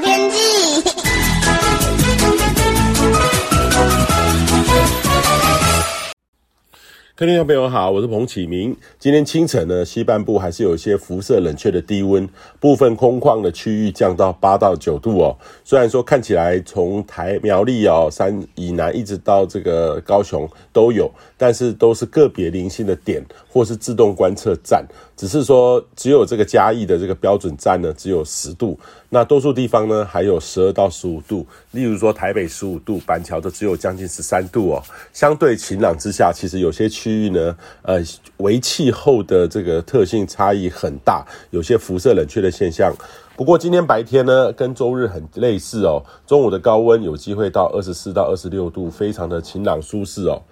天气。各位听众朋友好，我是彭启明。今天清晨呢，西半部还是有一些辐射冷却的低温，部分空旷的区域降到八到九度哦。虽然说看起来从台苗栗哦山以南一直到这个高雄都有，但是都是个别零星的点或是自动观测站，只是说只有这个嘉义的这个标准站呢只有十度，那多数地方呢还有十二到十五度，例如说台北十五度，板桥的只有将近十三度哦。相对晴朗之下，其实有些区。区域呢，呃，微气候的这个特性差异很大，有些辐射冷却的现象。不过今天白天呢，跟周日很类似哦，中午的高温有机会到二十四到二十六度，非常的晴朗舒适哦。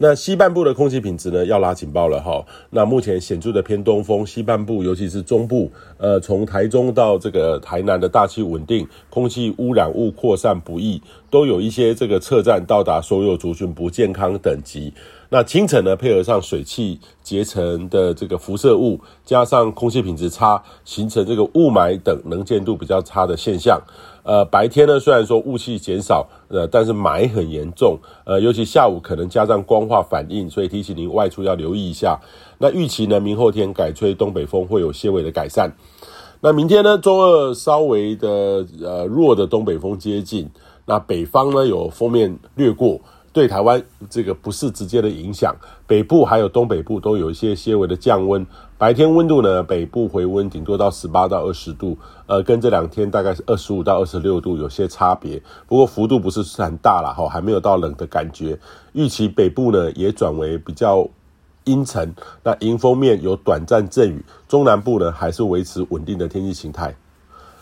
那西半部的空气品质呢，要拉警报了哈。那目前显著的偏东风，西半部尤其是中部，呃，从台中到这个台南的大气稳定，空气污染物扩散不易，都有一些这个测站到达所有族群不健康等级。那清晨呢，配合上水汽结成的这个辐射物，加上空气品质差，形成这个雾霾等能见度比较差的现象。呃，白天呢，虽然说雾气减少，呃，但是霾很严重，呃，尤其下午可能加上光化反应，所以提醒您外出要留意一下。那预期呢，明后天改吹东北风会有些微的改善。那明天呢，周二稍微的呃弱的东北风接近，那北方呢有锋面掠过。对台湾这个不是直接的影响，北部还有东北部都有一些些微的降温。白天温度呢，北部回温顶多到十八到二十度，呃，跟这两天大概是二十五到二十六度有些差别。不过幅度不是很大啦，哈，还没有到冷的感觉。预期北部呢也转为比较阴沉，那迎风面有短暂阵雨。中南部呢还是维持稳定的天气形态。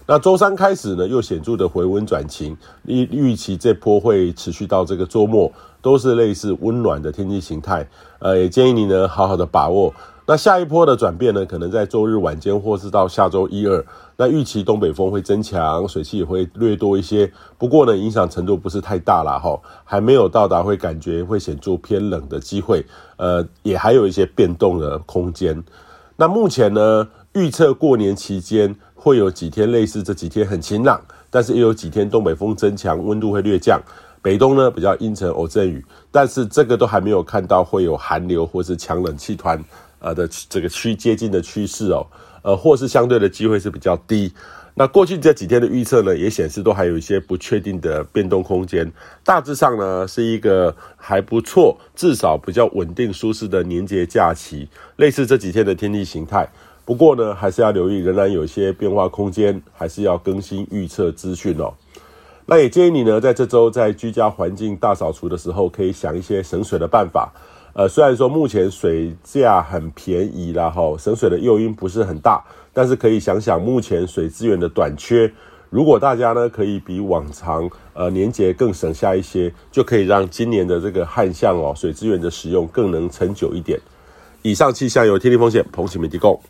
那周三开始呢，又显著的回温转晴，预预期这波会持续到这个周末，都是类似温暖的天气形态。呃，也建议你呢好好的把握。那下一波的转变呢，可能在周日晚间或是到下周一二。那预期东北风会增强，水汽也会略多一些。不过呢，影响程度不是太大了哈，还没有到达会感觉会显著偏冷的机会。呃，也还有一些变动的空间。那目前呢，预测过年期间。会有几天类似这几天很晴朗，但是也有几天东北风增强，温度会略降。北东呢比较阴沉偶阵雨，但是这个都还没有看到会有寒流或是强冷气团呃的这个趋接近的趋势哦，呃或是相对的机会是比较低。那过去这几天的预测呢，也显示都还有一些不确定的变动空间。大致上呢是一个还不错，至少比较稳定舒适的年节假期，类似这几天的天气形态。不过呢，还是要留意，仍然有一些变化空间，还是要更新预测资讯哦。那也建议你呢，在这周在居家环境大扫除的时候，可以想一些省水的办法。呃，虽然说目前水价很便宜啦，哈，省水的诱因不是很大，但是可以想想目前水资源的短缺。如果大家呢可以比往常呃年节更省下一些，就可以让今年的这个旱象哦，水资源的使用更能长久一点。以上气象由天气风险彭启明提供。